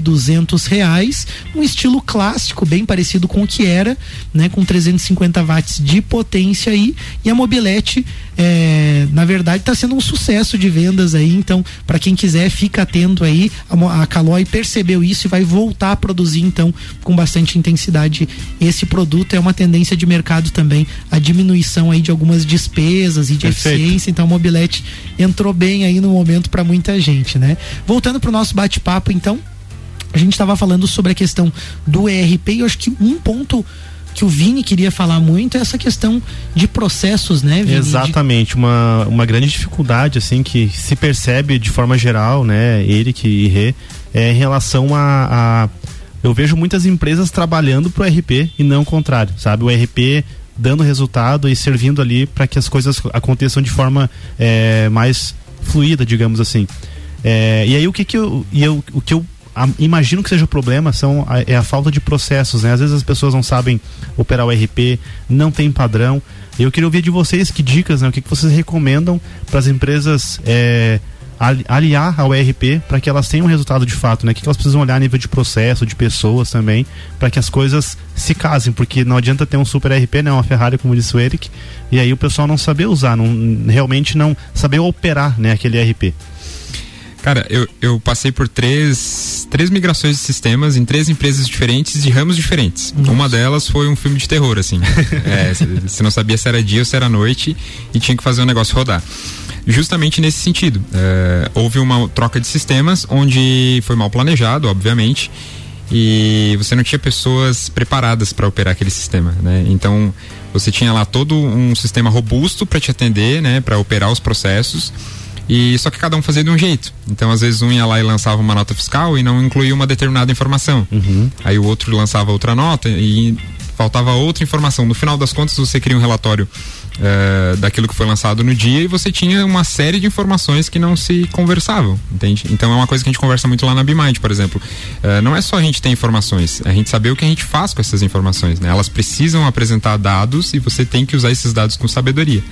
duzentos reais, um estilo clássico, bem parecido com o que era, né, com 350 watts de potência aí, e a mobilete, é, na verdade, está sendo um sucesso de vendas aí, então, para quem quiser, fica atento aí. A, a Caloi percebeu isso e vai voltar a produzir, então, com bastante intensidade esse produto. É uma tendência de mercado também, a diminuição aí de algumas despesas e de Perfeito. eficiência. Então, a Mobilete entrou bem aí no momento para muita gente, né? Voltando para o nosso bate-papo, então, a gente estava falando sobre a questão do ERP e eu acho que um ponto que o Vini queria falar muito é essa questão de processos, né, Vini? Exatamente, uma, uma grande dificuldade, assim, que se percebe de forma geral, né, Eric e Rê, é em relação a, a eu vejo muitas empresas trabalhando para o RP e não o contrário, sabe? O RP dando resultado e servindo ali para que as coisas aconteçam de forma é, mais fluida, digamos assim. É, e aí o que que eu, e eu, o que eu a, imagino que seja o problema são a, é a falta de processos, né? Às vezes as pessoas não sabem operar o RP, não tem padrão. Eu queria ouvir de vocês que dicas, né? O que, que vocês recomendam para as empresas é, aliar ao ERP para que elas tenham resultado de fato, né? O que, que elas precisam olhar a nível de processo, de pessoas também, para que as coisas se casem, porque não adianta ter um super RP, né? Uma Ferrari, como disse o Eric, e aí o pessoal não saber usar, não, realmente não saber operar, né? Aquele ERP. Cara, eu, eu passei por três, três migrações de sistemas em três empresas diferentes de ramos diferentes. Nossa. Uma delas foi um filme de terror, assim. (laughs) é, você não sabia se era dia ou se era noite e tinha que fazer o negócio rodar. Justamente nesse sentido. É, houve uma troca de sistemas onde foi mal planejado, obviamente, e você não tinha pessoas preparadas para operar aquele sistema, né? Então você tinha lá todo um sistema robusto para te atender, né? Para operar os processos e só que cada um fazia de um jeito. Então, às vezes, um ia lá e lançava uma nota fiscal e não incluía uma determinada informação. Uhum. Aí o outro lançava outra nota e faltava outra informação. No final das contas, você cria um relatório é, daquilo que foi lançado no dia e você tinha uma série de informações que não se conversavam, entende? Então é uma coisa que a gente conversa muito lá na BMind, por exemplo. É, não é só a gente ter informações, é a gente saber o que a gente faz com essas informações, né? Elas precisam apresentar dados e você tem que usar esses dados com sabedoria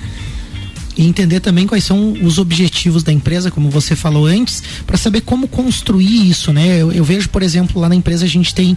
e entender também quais são os objetivos da empresa, como você falou antes, para saber como construir isso, né? Eu, eu, vejo, por exemplo, lá na empresa a gente tem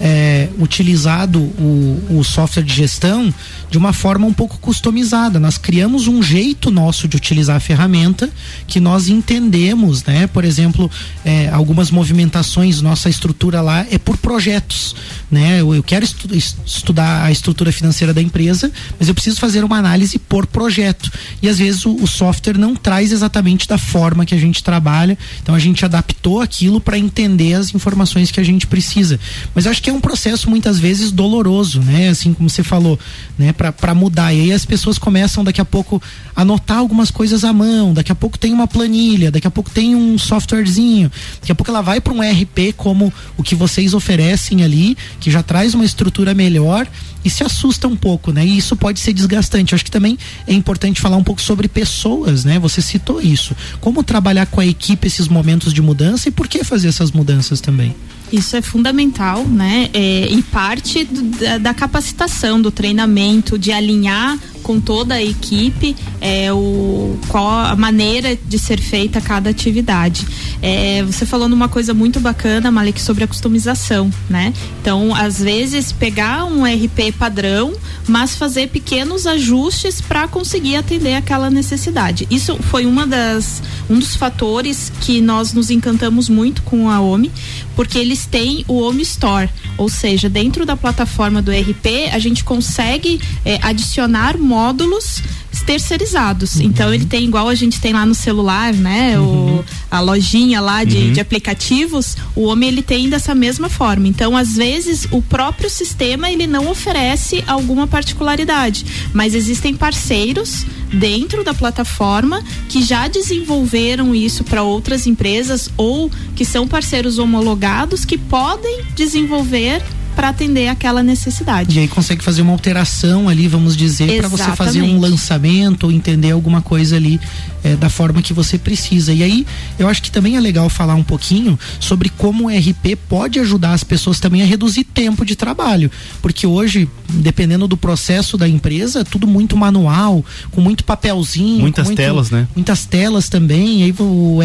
é, utilizado o, o software de gestão de uma forma um pouco customizada. Nós criamos um jeito nosso de utilizar a ferramenta que nós entendemos, né? Por exemplo, é, algumas movimentações, nossa estrutura lá é por projetos, né? Eu, eu quero estu estudar a estrutura financeira da empresa, mas eu preciso fazer uma análise por projeto. E às vezes o, o software não traz exatamente da forma que a gente trabalha, então a gente adaptou aquilo para entender as informações que a gente precisa. Mas eu acho que é um processo muitas vezes doloroso, né? Assim como você falou, né? Para mudar. E aí as pessoas começam daqui a pouco a anotar algumas coisas à mão, daqui a pouco tem uma planilha, daqui a pouco tem um softwarezinho, daqui a pouco ela vai para um RP como o que vocês oferecem ali, que já traz uma estrutura melhor e se assusta um pouco, né? E isso pode ser desgastante. Eu acho que também é importante falar um pouco sobre pessoas, né? Você citou isso. Como trabalhar com a equipe esses momentos de mudança e por que fazer essas mudanças também? Isso é fundamental, né? É, e parte do, da, da, capacitação, do treinamento, de alinhar com toda a equipe é, o, qual a maneira de ser feita cada atividade. É, você falou numa coisa muito bacana, Malik, sobre a customização, né? Então, às vezes, pegar um RP padrão, mas fazer pequenos ajustes para conseguir atender aquela necessidade. Isso foi uma das, um dos fatores que nós nos encantamos muito com a OMI, porque eles têm o OMI Store, ou seja, dentro da plataforma do RP, a gente consegue é, adicionar módulos terceirizados. Uhum. Então ele tem igual a gente tem lá no celular, né? Uhum. O, a lojinha lá de, uhum. de, aplicativos, o homem ele tem dessa mesma forma. Então, às vezes, o próprio sistema ele não oferece alguma particularidade, mas existem parceiros dentro da plataforma que já desenvolveram isso para outras empresas ou que são parceiros homologados que podem desenvolver para atender aquela necessidade. E aí consegue fazer uma alteração ali, vamos dizer, para você fazer um lançamento ou entender alguma coisa ali é, da forma que você precisa. E aí eu acho que também é legal falar um pouquinho sobre como o RP pode ajudar as pessoas também a reduzir tempo de trabalho, porque hoje, dependendo do processo da empresa, é tudo muito manual, com muito papelzinho, muitas muito, telas, né? Muitas telas também. E aí o,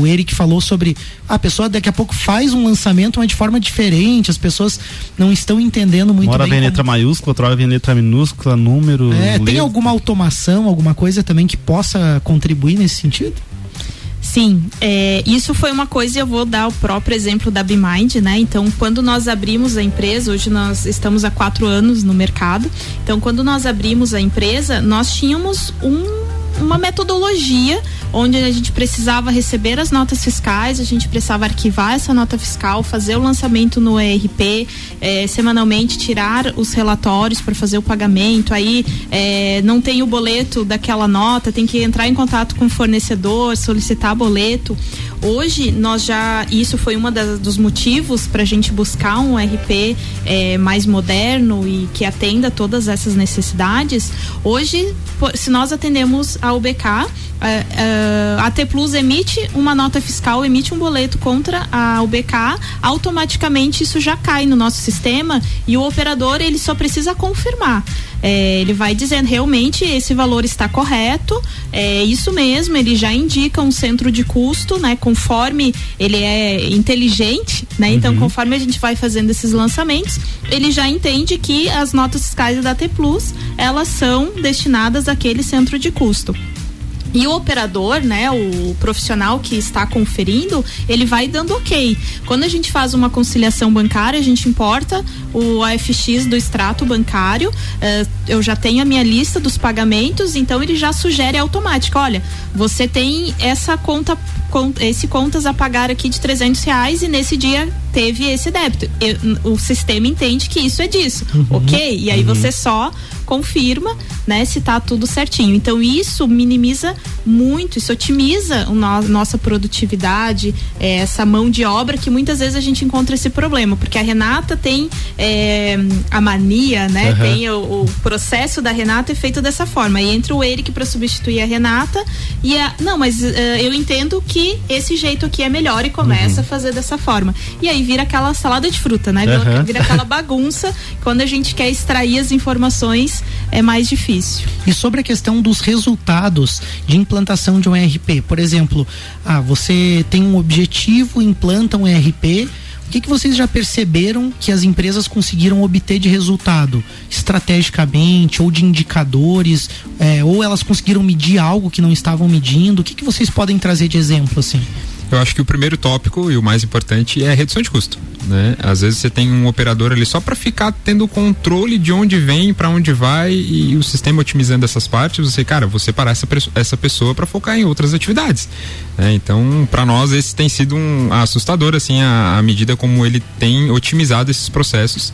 o Eric falou sobre a pessoa daqui a pouco faz um lançamento, mas de forma diferente, as pessoas não estão entendendo muito Uma hora bem. vem como... letra maiúscula, outra hora vem letra minúscula, número. É, tem alguma automação, alguma coisa também que possa contribuir nesse sentido? Sim, é, isso foi uma coisa, eu vou dar o próprio exemplo da BeMind, né? Então, quando nós abrimos a empresa, hoje nós estamos há quatro anos no mercado, então quando nós abrimos a empresa, nós tínhamos um uma metodologia onde a gente precisava receber as notas fiscais, a gente precisava arquivar essa nota fiscal, fazer o lançamento no ERP, eh, semanalmente tirar os relatórios para fazer o pagamento. Aí eh, não tem o boleto daquela nota, tem que entrar em contato com o fornecedor, solicitar boleto. Hoje nós já isso foi um dos motivos para a gente buscar um RP eh, mais moderno e que atenda todas essas necessidades. Hoje, se nós atendemos a UBK, a, a, a T Plus emite uma nota fiscal, emite um boleto contra a UBK, automaticamente isso já cai no nosso sistema e o operador ele só precisa confirmar. É, ele vai dizendo realmente esse valor está correto, é isso mesmo, ele já indica um centro de custo, né? Conforme ele é inteligente, né? Então, uhum. conforme a gente vai fazendo esses lançamentos, ele já entende que as notas fiscais da T Plus, elas são destinadas àquele centro de custo. E o operador, né, o profissional que está conferindo, ele vai dando ok. Quando a gente faz uma conciliação bancária, a gente importa o AFX do extrato bancário. Uh, eu já tenho a minha lista dos pagamentos, então ele já sugere automático. Olha, você tem essa conta, esse contas a pagar aqui de 300 reais e nesse dia teve esse débito. Eu, o sistema entende que isso é disso, uhum. ok? E aí uhum. você só confirma, né, se tá tudo certinho. Então isso minimiza muito, isso otimiza o no, nossa produtividade, é, essa mão de obra que muitas vezes a gente encontra esse problema, porque a Renata tem é, a mania, né, uhum. tem o, o, processo da Renata é feito dessa forma. E entra o Eric para substituir a Renata e a, não, mas uh, eu entendo que esse jeito aqui é melhor e começa uhum. a fazer dessa forma. E aí vira aquela salada de fruta, né? Vira, vira aquela bagunça quando a gente quer extrair as informações é mais difícil. E sobre a questão dos resultados de implantação de um ERP, por exemplo, ah, você tem um objetivo, implanta um ERP, o que, que vocês já perceberam que as empresas conseguiram obter de resultado, estrategicamente ou de indicadores, é, ou elas conseguiram medir algo que não estavam medindo? O que, que vocês podem trazer de exemplo assim? Eu acho que o primeiro tópico e o mais importante é a redução de custo. Né? Às vezes você tem um operador ali só para ficar tendo controle de onde vem, para onde vai e o sistema otimizando essas partes. Você, cara, vou separar essa, essa pessoa para focar em outras atividades. Né? Então, para nós esse tem sido um assustador assim a, a medida como ele tem otimizado esses processos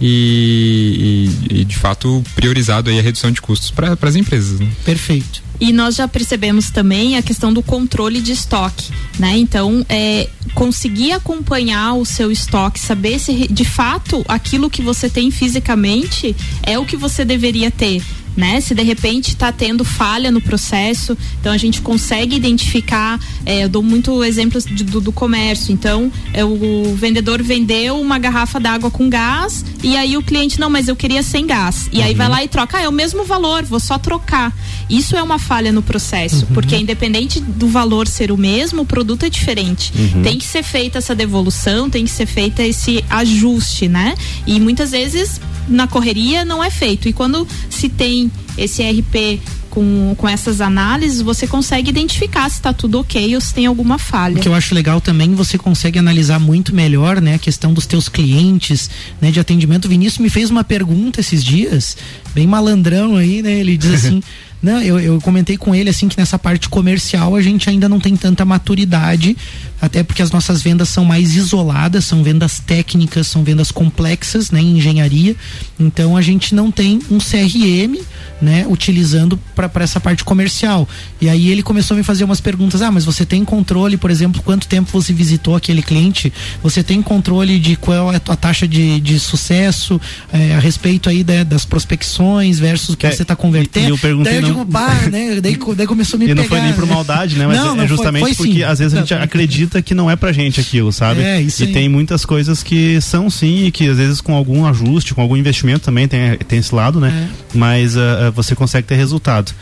e, e, e, de fato priorizado aí a redução de custos para as empresas. Né? Perfeito. E nós já percebemos também a questão do controle de estoque, né? Então, é, conseguir acompanhar o seu estoque, saber se de fato aquilo que você tem fisicamente é o que você deveria ter né? Se de repente está tendo falha no processo, então a gente consegue identificar. É, eu dou muito exemplos do, do, comércio. Então, é, o vendedor vendeu uma garrafa d'água com gás e aí o cliente não, mas eu queria sem gás. E uhum. aí vai lá e troca, ah, é o mesmo valor, vou só trocar. Isso é uma falha no processo, uhum. porque independente do valor ser o mesmo, o produto é diferente. Uhum. Tem que ser feita essa devolução, tem que ser feita esse ajuste, né? E muitas vezes na correria não é feito. E quando se tem esse RP com, com essas análises, você consegue identificar se está tudo ok ou se tem alguma falha. O que eu acho legal também, você consegue analisar muito melhor, né, a questão dos teus clientes, né, de atendimento. O Vinícius me fez uma pergunta esses dias, bem malandrão aí, né? Ele diz (laughs) assim: Não, eu, eu comentei com ele assim que nessa parte comercial a gente ainda não tem tanta maturidade, até porque as nossas vendas são mais isoladas, são vendas técnicas, são vendas complexas, né, em engenharia. Então a gente não tem um CRM, né, utilizando para essa parte comercial. E aí ele começou a me fazer umas perguntas: "Ah, mas você tem controle, por exemplo, quanto tempo você visitou aquele cliente? Você tem controle de qual é a tua taxa de, de sucesso é, a respeito aí né, das prospecções versus o que, que você está convertendo?" Eu perguntei digo, pá, né? Daí, daí começou a me e pegar. E não foi nem por maldade, né? Mas não, é não justamente foi, foi porque sim. às vezes a gente acredita que não é pra gente aquilo, sabe? É, isso E aí. tem muitas coisas que são sim e que às vezes com algum ajuste, com algum investimento também tem, tem esse lado, né? É. Mas uh, você consegue ter resultado.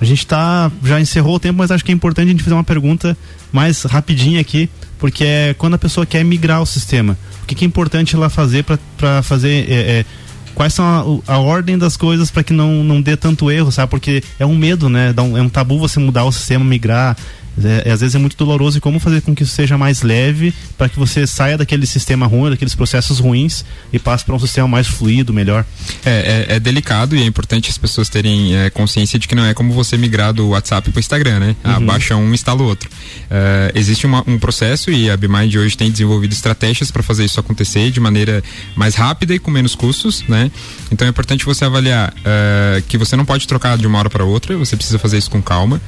A gente tá, já encerrou o tempo, mas acho que é importante a gente fazer uma pergunta mais rapidinha aqui, porque é quando a pessoa quer migrar o sistema. O que, que é importante ela fazer para fazer. É, é, quais são a, a ordem das coisas para que não, não dê tanto erro, sabe? Porque é um medo, né? É um tabu você mudar o sistema, migrar. É, é, às vezes é muito doloroso e como fazer com que isso seja mais leve para que você saia daquele sistema ruim, daqueles processos ruins e passe para um sistema mais fluido, melhor. É, é, é, delicado e é importante as pessoas terem é, consciência de que não é como você migrar do WhatsApp para o Instagram, né? Ah, uhum. baixa um, instala o outro. É, existe uma, um processo e a BMind hoje tem desenvolvido estratégias para fazer isso acontecer de maneira mais rápida e com menos custos, né? Então é importante você avaliar que você não pode trocar de uma hora para outra, você precisa fazer isso com calma,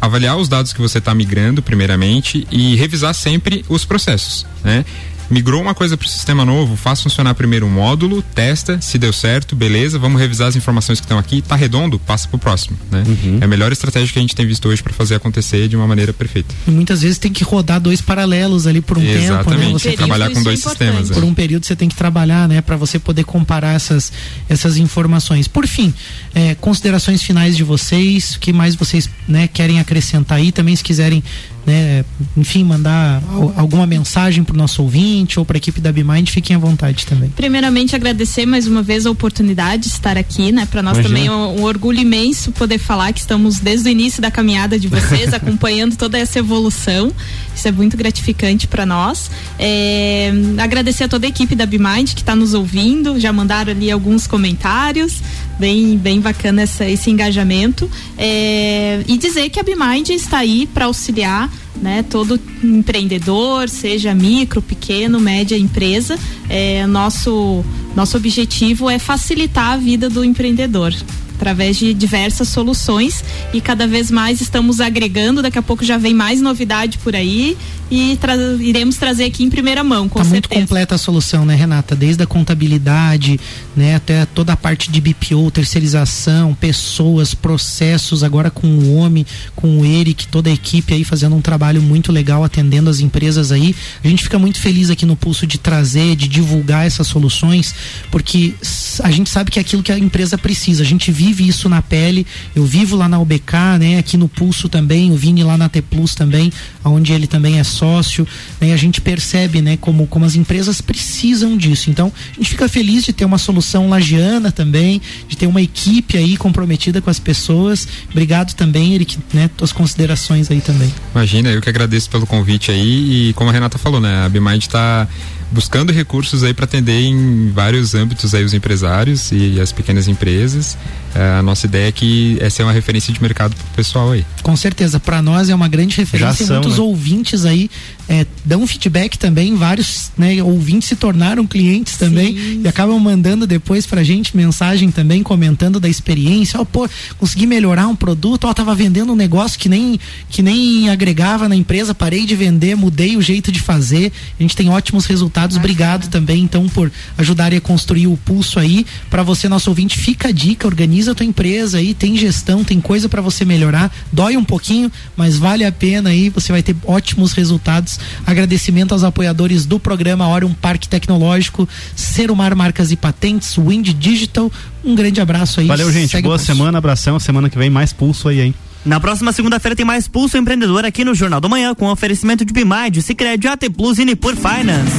avaliar os dados que você está migrando, primeiramente, e revisar sempre os processos, né? Migrou uma coisa para o sistema novo, faz funcionar primeiro um módulo, testa, se deu certo, beleza, vamos revisar as informações que estão aqui, tá redondo, passa para o próximo, né? Uhum. É a melhor estratégia que a gente tem visto hoje para fazer acontecer de uma maneira perfeita. E muitas vezes tem que rodar dois paralelos ali por um Exatamente. tempo, né? Você trabalhar com dois é sistemas. Por um período você tem que trabalhar, né, para você poder comparar essas essas informações. Por fim, é, considerações finais de vocês, o que mais vocês, né, querem acrescentar aí, também se quiserem né, enfim, mandar alguma mensagem para o nosso ouvinte ou para a equipe da BeMind, fiquem à vontade também. Primeiramente, agradecer mais uma vez a oportunidade de estar aqui, né? Para nós Imagina. também é um, um, orgulho imenso poder falar que estamos desde o início da caminhada de vocês, (laughs) acompanhando toda essa evolução. Isso é muito gratificante para nós. É, agradecer a toda a equipe da BeMind que está nos ouvindo, já mandaram ali alguns comentários, bem, bem bacana essa, esse engajamento. É, e dizer que a BeMind está aí para auxiliar né, todo empreendedor, seja micro, pequeno, média empresa. É, nosso, nosso objetivo é facilitar a vida do empreendedor através de diversas soluções e cada vez mais estamos agregando. Daqui a pouco já vem mais novidade por aí e tra iremos trazer aqui em primeira mão. Com tá certeza. muito completa a solução, né, Renata? Desde a contabilidade, né, até toda a parte de BPO, terceirização, pessoas, processos, agora com o homem, com o Eric, toda a equipe aí fazendo um trabalho muito legal atendendo as empresas aí. A gente fica muito feliz aqui no Pulso de trazer, de divulgar essas soluções, porque a gente sabe que é aquilo que a empresa precisa. A gente vive isso na pele. Eu vivo lá na UBK, né, aqui no Pulso também, o Vini lá na T Plus também, onde ele também é sócio, né, a gente percebe, né, como, como as empresas precisam disso. Então, a gente fica feliz de ter uma solução lagiana também, de ter uma equipe aí comprometida com as pessoas. Obrigado também, Eric, né, tuas considerações aí também. Imagina, eu que agradeço pelo convite aí e como a Renata falou, né, a Bimind está buscando recursos aí para atender em vários âmbitos aí os empresários e as pequenas empresas. É, a nossa ideia é que essa é uma referência de mercado para o pessoal aí. Com certeza, para nós é uma grande referência. São, Muitos né? ouvintes aí é, dão feedback também, vários né, ouvintes se tornaram clientes também Sim. e acabam mandando depois pra gente mensagem também, comentando da experiência. Ó, oh, pô, consegui melhorar um produto, ó, oh, tava vendendo um negócio que nem, que nem agregava na empresa, parei de vender, mudei o jeito de fazer. A gente tem ótimos resultados. Obrigado também, então, por ajudarem a construir o pulso aí. Para você, nosso ouvinte, fica a dica, organiza a tua empresa aí, tem gestão, tem coisa para você melhorar. Dói um pouquinho, mas vale a pena aí, você vai ter ótimos resultados Agradecimento aos apoiadores do programa Hora um Parque Tecnológico, Serumar Marcas e Patentes, Wind Digital. Um grande abraço aí. Valeu, gente. Boa semana, abração. Semana que vem mais pulso aí, hein? Na próxima segunda-feira tem mais Pulso Empreendedor aqui no Jornal da Manhã, com oferecimento de Bimide, Cicred, AT Plus e Nipur Finance.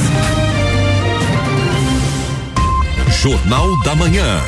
Jornal da Manhã.